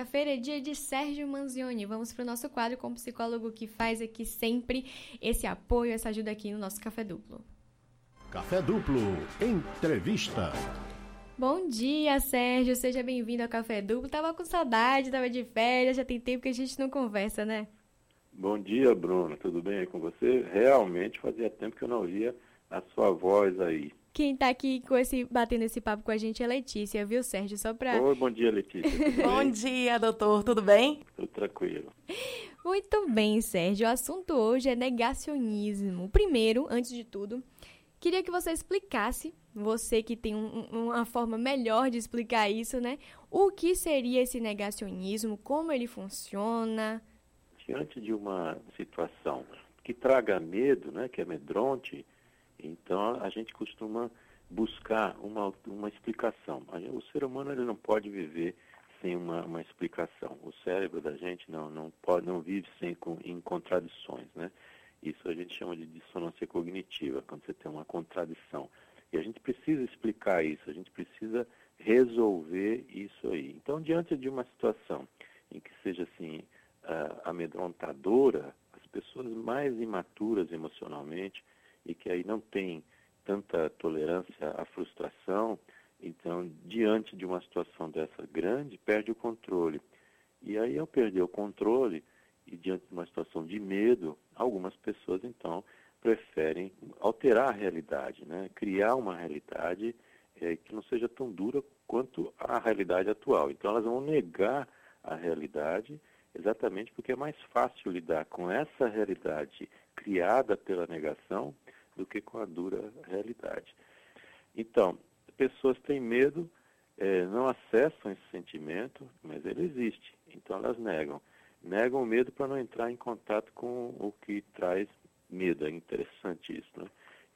Quarta-feira é dia de Sérgio Manzioni. Vamos para o nosso quadro com o psicólogo que faz aqui sempre esse apoio, essa ajuda aqui no nosso Café Duplo. Café Duplo, entrevista. Bom dia, Sérgio. Seja bem-vindo ao Café Duplo. Tava com saudade, tava de férias, já tem tempo que a gente não conversa, né? Bom dia, Bruno. Tudo bem aí com você? Realmente fazia tempo que eu não via a sua voz aí. Quem está aqui com esse, batendo esse papo com a gente é Letícia, viu, Sérgio? Só para. Oi, bom dia, Letícia. bom dia, doutor. Tudo bem? Tudo tranquilo. Muito bem, Sérgio. O assunto hoje é negacionismo. Primeiro, antes de tudo, queria que você explicasse, você que tem um, uma forma melhor de explicar isso, né? O que seria esse negacionismo, como ele funciona. Diante de uma situação que traga medo, né, que é amedronte, então a gente costuma buscar uma, uma explicação. O ser humano ele não pode viver sem uma, uma explicação. O cérebro da gente não, não, pode, não vive sem, com, em contradições. Né? Isso a gente chama de dissonância cognitiva, quando você tem uma contradição. E a gente precisa explicar isso, a gente precisa resolver isso aí. Então, diante de uma situação em que seja assim uh, amedrontadora, as pessoas mais imaturas emocionalmente, e que aí não tem tanta tolerância à frustração, então, diante de uma situação dessa grande, perde o controle. E aí, ao perder o controle, e diante de uma situação de medo, algumas pessoas, então, preferem alterar a realidade, né? criar uma realidade é, que não seja tão dura quanto a realidade atual. Então, elas vão negar a realidade exatamente porque é mais fácil lidar com essa realidade criada pela negação do que com a dura realidade. Então, pessoas têm medo, é, não acessam esse sentimento, mas ele existe, então elas negam. Negam o medo para não entrar em contato com o que traz medo. É interessante isso, né?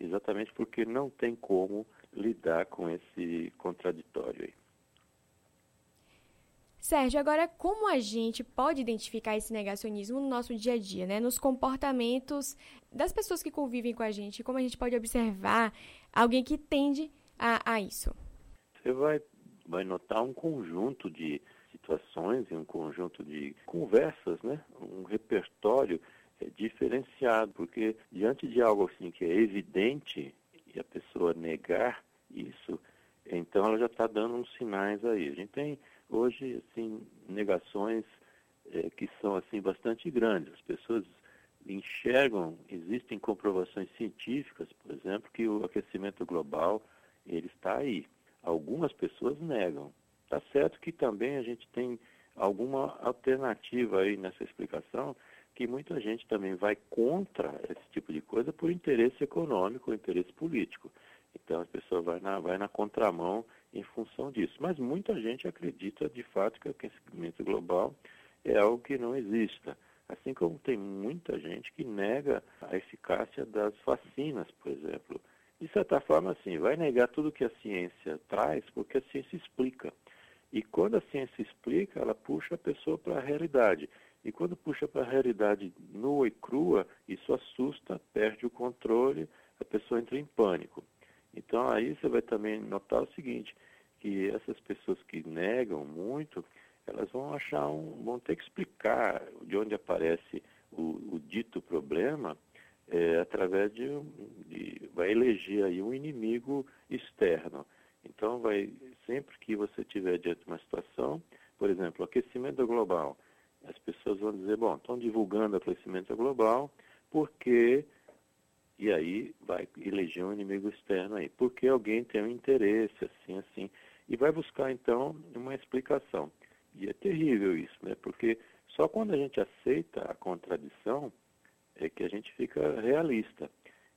Exatamente porque não tem como lidar com esse contraditório aí. Sérgio, agora como a gente pode identificar esse negacionismo no nosso dia a dia, né? Nos comportamentos das pessoas que convivem com a gente, como a gente pode observar alguém que tende a, a isso? Você vai, vai notar um conjunto de situações e um conjunto de conversas, né? Um repertório é, diferenciado, porque diante de algo assim que é evidente e a pessoa negar isso, então ela já está dando uns sinais aí. A gente tem hoje assim negações é, que são assim bastante grandes. As pessoas enxergam, existem comprovações científicas, por exemplo, que o aquecimento global ele está aí. Algumas pessoas negam. Tá certo que também a gente tem alguma alternativa aí nessa explicação, que muita gente também vai contra esse tipo de coisa por interesse econômico, interesse político. Então a pessoa vai na, vai na contramão em função disso. Mas muita gente acredita de fato que o aquecimento global é algo que não exista. Assim como tem muita gente que nega a eficácia das vacinas, por exemplo. De certa forma, assim, vai negar tudo que a ciência traz, porque a ciência explica. E quando a ciência explica, ela puxa a pessoa para a realidade. E quando puxa para a realidade nua e crua, isso assusta, perde o controle, a pessoa entra em pânico. Então aí você vai também notar o seguinte, que essas pessoas que negam muito, elas vão achar um, vão ter que explicar de onde aparece o, o dito problema é, através de, de, vai eleger aí um inimigo externo. Então vai sempre que você tiver diante de uma situação, por exemplo, aquecimento global, as pessoas vão dizer, bom, estão divulgando aquecimento global porque e aí vai eleger um inimigo externo aí, porque alguém tem um interesse, assim, assim, e vai buscar então uma explicação. E é terrível isso, né? Porque só quando a gente aceita a contradição é que a gente fica realista.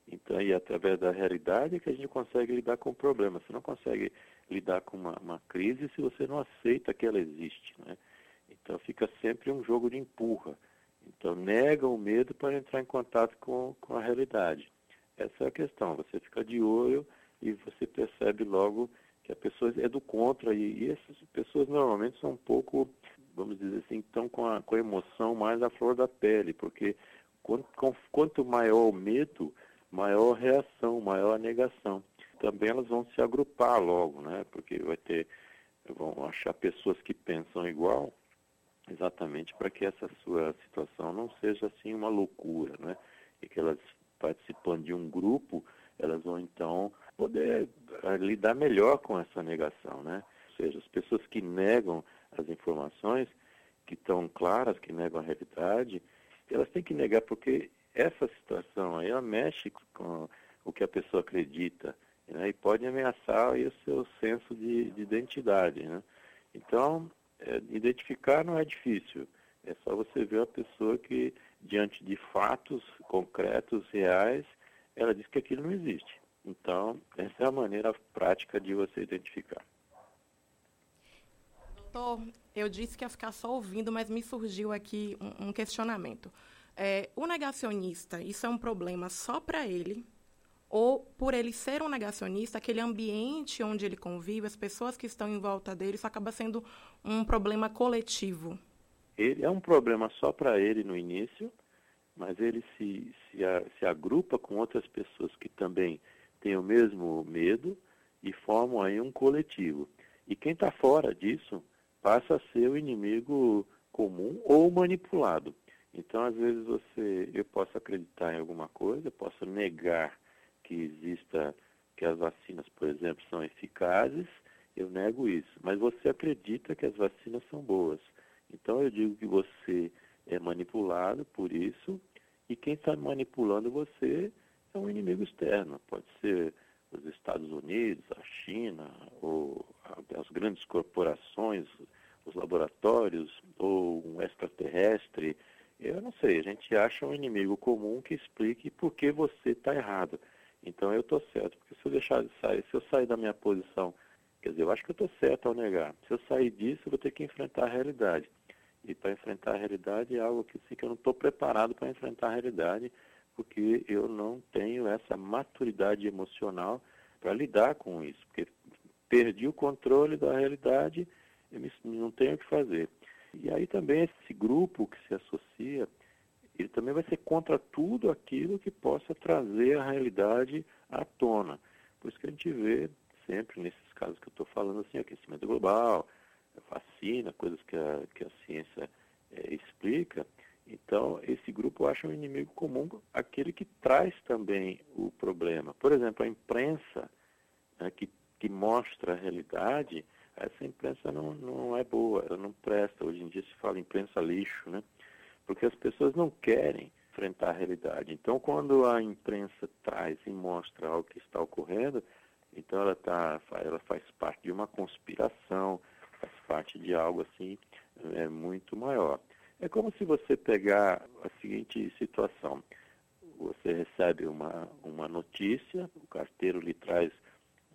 Então, e através da realidade é que a gente consegue lidar com o problema. Você não consegue lidar com uma, uma crise se você não aceita que ela existe, né? Então fica sempre um jogo de empurra. Então, nega o medo para entrar em contato com, com a realidade. Essa é a questão. Você fica de olho e você percebe logo que a pessoa é do contra. E, e essas pessoas normalmente são um pouco, vamos dizer assim, estão com a, com a emoção mais à flor da pele, porque quanto, com, quanto maior o medo, maior a reação, maior a negação. Também elas vão se agrupar logo, né? Porque vai ter, vão achar pessoas que pensam igual exatamente para que essa sua situação não seja assim uma loucura, né? E que elas participando de um grupo, elas vão então poder uh, lidar melhor com essa negação, né? Ou seja, as pessoas que negam as informações, que estão claras, que negam a realidade, elas têm que negar porque essa situação aí, ela mexe com o que a pessoa acredita né? e pode ameaçar aí, o seu senso de, de identidade, né? Então, é, identificar não é difícil. É só você ver a pessoa que, diante de fatos concretos, reais, ela diz que aquilo não existe. Então, essa é a maneira prática de você identificar. Doutor, eu disse que ia ficar só ouvindo, mas me surgiu aqui um, um questionamento. É, o negacionista, isso é um problema só para ele? Ou, por ele ser um negacionista, aquele ambiente onde ele convive, as pessoas que estão em volta dele, isso acaba sendo um problema coletivo? Ele é um problema só para ele no início, mas ele se, se, se agrupa com outras pessoas que também têm o mesmo medo e formam aí um coletivo. E quem está fora disso passa a ser o inimigo comum ou manipulado. Então, às vezes você, eu posso acreditar em alguma coisa, posso negar que exista que as vacinas, por exemplo, são eficazes, eu nego isso. Mas você acredita que as vacinas são boas. Então eu digo que você é manipulado por isso e quem está manipulando você é um inimigo externo. Pode ser os Estados Unidos, a China, ou as grandes corporações, os laboratórios, ou um extraterrestre. Eu não sei, a gente acha um inimigo comum que explique por que você está errado. Então eu estou certo, porque se eu deixar de sair, se eu sair da minha posição, quer dizer, eu acho que eu estou certo ao negar. Se eu sair disso, eu vou ter que enfrentar a realidade. E para enfrentar a realidade é algo que, assim, que eu não estou preparado para enfrentar a realidade, porque eu não tenho essa maturidade emocional para lidar com isso. Porque perdi o controle da realidade e não tenho o que fazer. E aí também esse grupo que se associa, ele também vai ser contra tudo aquilo que possa trazer a realidade à tona. Por isso que a gente vê sempre nesses casos que eu estou falando, assim, aquecimento global, vacina, coisas que a, que a ciência é, explica. Então, esse grupo acha um inimigo comum aquele que traz também o problema. Por exemplo, a imprensa né, que, que mostra a realidade, essa imprensa não, não é boa, ela não presta. Hoje em dia se fala imprensa lixo, né? Porque as pessoas não querem enfrentar a realidade. Então, quando a imprensa traz e mostra algo que está ocorrendo, então ela, tá, ela faz parte de uma conspiração, faz parte de algo assim é, muito maior. É como se você pegar a seguinte situação. Você recebe uma, uma notícia, o carteiro lhe traz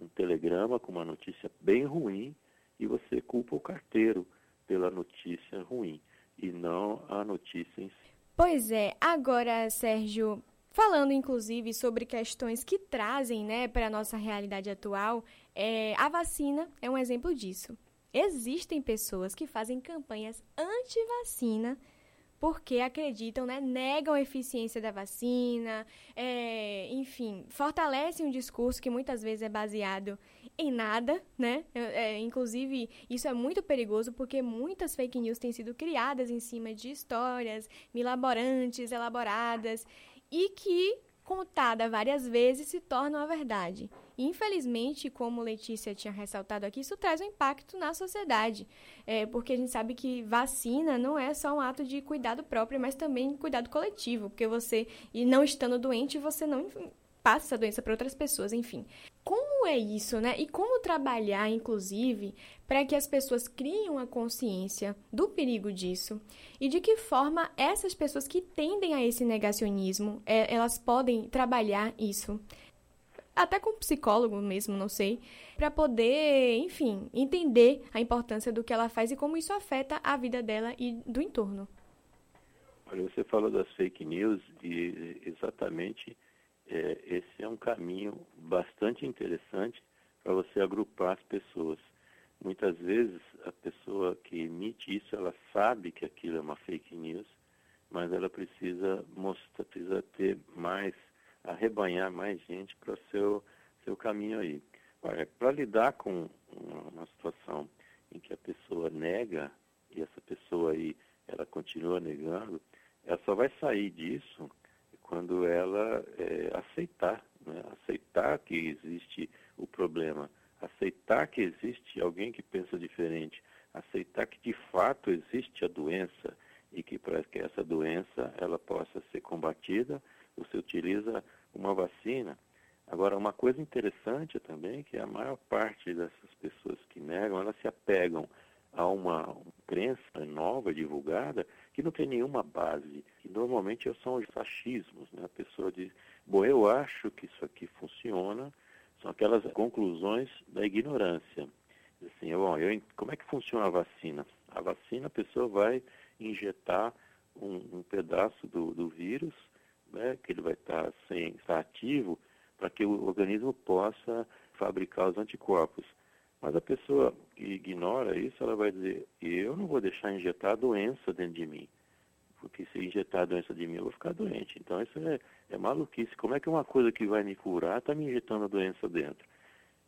um telegrama com uma notícia bem ruim e você culpa o carteiro pela notícia ruim e não a notícia em si. Pois é, agora, Sérgio, falando inclusive sobre questões que trazem né, para a nossa realidade atual, é, a vacina é um exemplo disso. Existem pessoas que fazem campanhas anti-vacina porque acreditam, né, negam a eficiência da vacina, é, enfim, fortalecem um discurso que muitas vezes é baseado em nada, né? É, inclusive, isso é muito perigoso porque muitas fake news têm sido criadas em cima de histórias milaborantes, elaboradas, e que contada várias vezes se torna uma verdade. Infelizmente, como Letícia tinha ressaltado aqui, isso traz um impacto na sociedade, é, porque a gente sabe que vacina não é só um ato de cuidado próprio, mas também cuidado coletivo, porque você, e não estando doente, você não passa essa doença para outras pessoas, enfim. Como é isso, né? E como trabalhar, inclusive, para que as pessoas criem uma consciência do perigo disso e de que forma essas pessoas que tendem a esse negacionismo, é, elas podem trabalhar isso até com psicólogo mesmo, não sei, para poder, enfim, entender a importância do que ela faz e como isso afeta a vida dela e do entorno. Olha, você falou das fake news e exatamente é, esse é um caminho bastante interessante para você agrupar as pessoas. Muitas vezes a pessoa que emite isso, ela sabe que aquilo é uma fake news, mas ela precisa mostrar, precisa ter mais, arrebanhar mais gente para seu, seu caminho aí. Para lidar com uma, situação em que a pessoa nega e essa pessoa aí continua negando, ela só vai sair disso quando ela é, aceitar, né? aceitar que existe o problema, aceitar que existe alguém que pensa diferente, aceitar que de fato existe a doença e que para que essa doença ela possa ser combatida, você utiliza uma vacina. Agora, uma coisa interessante também é que a maior parte dessas pessoas que negam, elas se apegam a uma crença nova divulgada que não tem nenhuma base, normalmente são os achismos. Né? A pessoa diz, bom, eu acho que isso aqui funciona, são aquelas conclusões da ignorância. Assim, bom, eu, como é que funciona a vacina? A vacina, a pessoa vai injetar um, um pedaço do, do vírus, né, que ele vai estar sem estar ativo, para que o organismo possa fabricar os anticorpos. Mas a pessoa que ignora isso, ela vai dizer, eu não vou deixar injetar a doença dentro de mim. Porque se injetar a doença de mim, eu vou ficar doente. Então isso é, é maluquice. Como é que uma coisa que vai me curar está me injetando a doença dentro?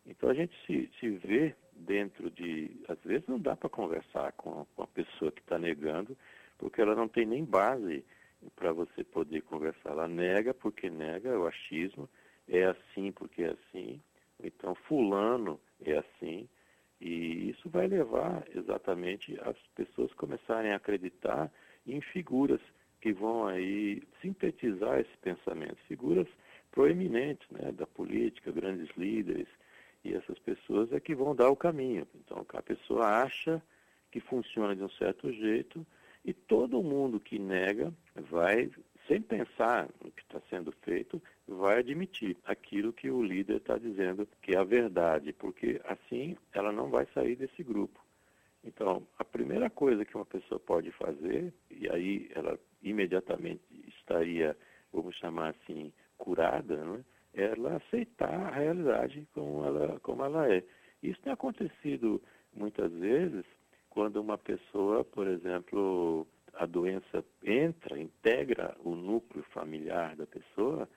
Então a gente se, se vê dentro de. Às vezes não dá para conversar com, com a pessoa que está negando, porque ela não tem nem base para você poder conversar. Ela nega porque nega, é o achismo, é assim porque é assim. Então, Fulano é assim. E isso vai levar exatamente as pessoas começarem a acreditar em figuras que vão aí sintetizar esse pensamento, figuras proeminentes né, da política, grandes líderes, e essas pessoas é que vão dar o caminho. Então, a pessoa acha que funciona de um certo jeito e todo mundo que nega vai, sem pensar no que está sendo feito, vai admitir aquilo que o líder está dizendo que é a verdade, porque assim ela não vai sair desse grupo. Então, a primeira coisa que uma pessoa pode fazer, e aí ela imediatamente estaria, vamos chamar assim, curada, né? ela aceitar a realidade como ela, como ela é. Isso tem acontecido muitas vezes quando uma pessoa, por exemplo, a doença entra, integra o núcleo familiar da pessoa,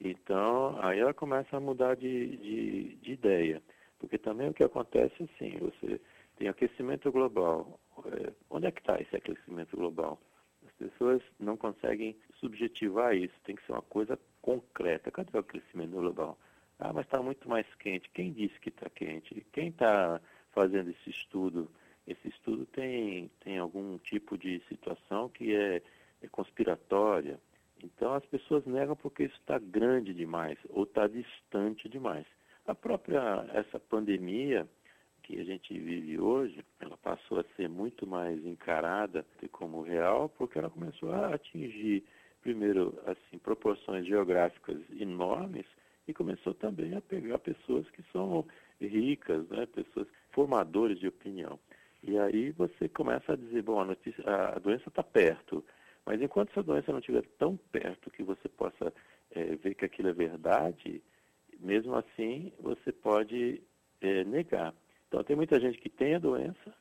então aí ela começa a mudar de, de, de ideia. Porque também o que acontece é assim, você tem aquecimento global. É, onde é que está esse aquecimento global? As pessoas não conseguem subjetivar isso, tem que ser uma coisa concreta. Cadê o aquecimento global? Ah, mas está muito mais quente. Quem disse que está quente? Quem está fazendo esse estudo? Esse estudo tem, tem algum tipo de situação que é, é conspiratória. Então as pessoas negam porque isso está grande demais ou está distante demais. A própria essa pandemia que a gente vive hoje, ela passou a ser muito mais encarada como real porque ela começou a atingir primeiro, assim, proporções geográficas enormes e começou também a pegar pessoas que são ricas, né, pessoas formadores de opinião. E aí você começa a dizer, bom, a, notícia, a doença está perto, mas enquanto essa doença não estiver tão perto que você possa é, ver que aquilo é verdade, mesmo assim você pode é, negar. Então tem muita gente que tem a doença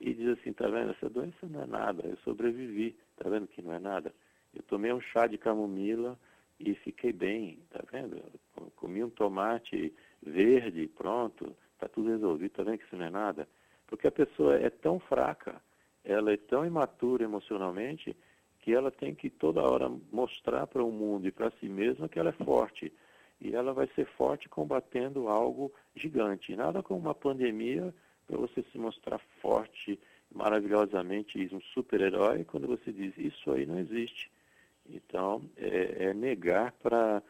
e diz assim, tá vendo, essa doença não é nada, eu sobrevivi, tá vendo que não é nada? Eu tomei um chá de camomila e fiquei bem, tá vendo? Eu comi um tomate verde, pronto, tá tudo resolvido, tá vendo que isso não é nada? Porque a pessoa é tão fraca, ela é tão imatura emocionalmente, que ela tem que toda hora mostrar para o mundo e para si mesma que ela é forte. E ela vai ser forte combatendo algo gigante. Nada como uma pandemia para você se mostrar forte, maravilhosamente um super-herói, quando você diz isso aí não existe. Então, é, é negar para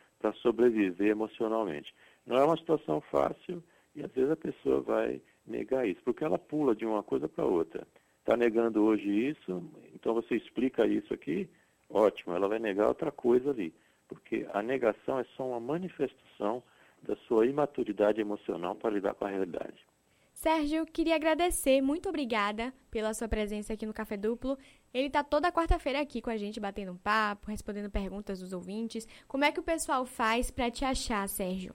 sobreviver emocionalmente. Não é uma situação fácil e às vezes a pessoa vai negar isso, porque ela pula de uma coisa para outra. Está negando hoje isso, então você explica isso aqui, ótimo, ela vai negar outra coisa ali. Porque a negação é só uma manifestação da sua imaturidade emocional para lidar com a realidade. Sérgio, queria agradecer, muito obrigada pela sua presença aqui no Café Duplo. Ele está toda quarta-feira aqui com a gente, batendo um papo, respondendo perguntas dos ouvintes. Como é que o pessoal faz para te achar, Sérgio?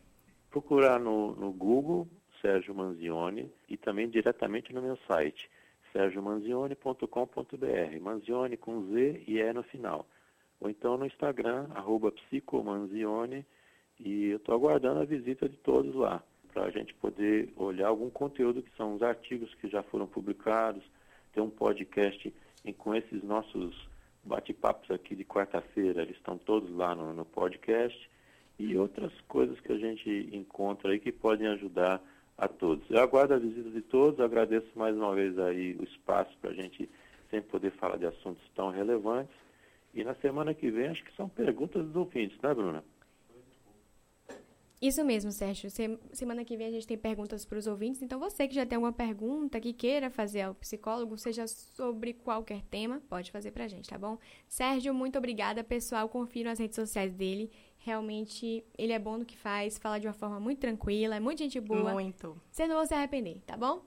Procurar no, no Google, Sérgio Manzioni, e também diretamente no meu site, sergiomanzioni.com.br. Manzioni com Z e E no final. Ou então no Instagram, arroba psicomanzioni, e eu estou aguardando a visita de todos lá para a gente poder olhar algum conteúdo que são os artigos que já foram publicados, tem um podcast E com esses nossos bate-papos aqui de quarta-feira, eles estão todos lá no, no podcast e outras coisas que a gente encontra aí que podem ajudar a todos. Eu aguardo a visita de todos, agradeço mais uma vez aí o espaço para a gente sempre poder falar de assuntos tão relevantes. E na semana que vem acho que são perguntas dos ouvintes, né, Bruna? Isso mesmo, Sérgio. Semana que vem a gente tem perguntas para os ouvintes. Então, você que já tem alguma pergunta que queira fazer ao psicólogo, seja sobre qualquer tema, pode fazer para a gente, tá bom? Sérgio, muito obrigada. Pessoal, confira nas redes sociais dele. Realmente, ele é bom no que faz, fala de uma forma muito tranquila, é muito gente boa. Muito. Você não vai se arrepender, tá bom?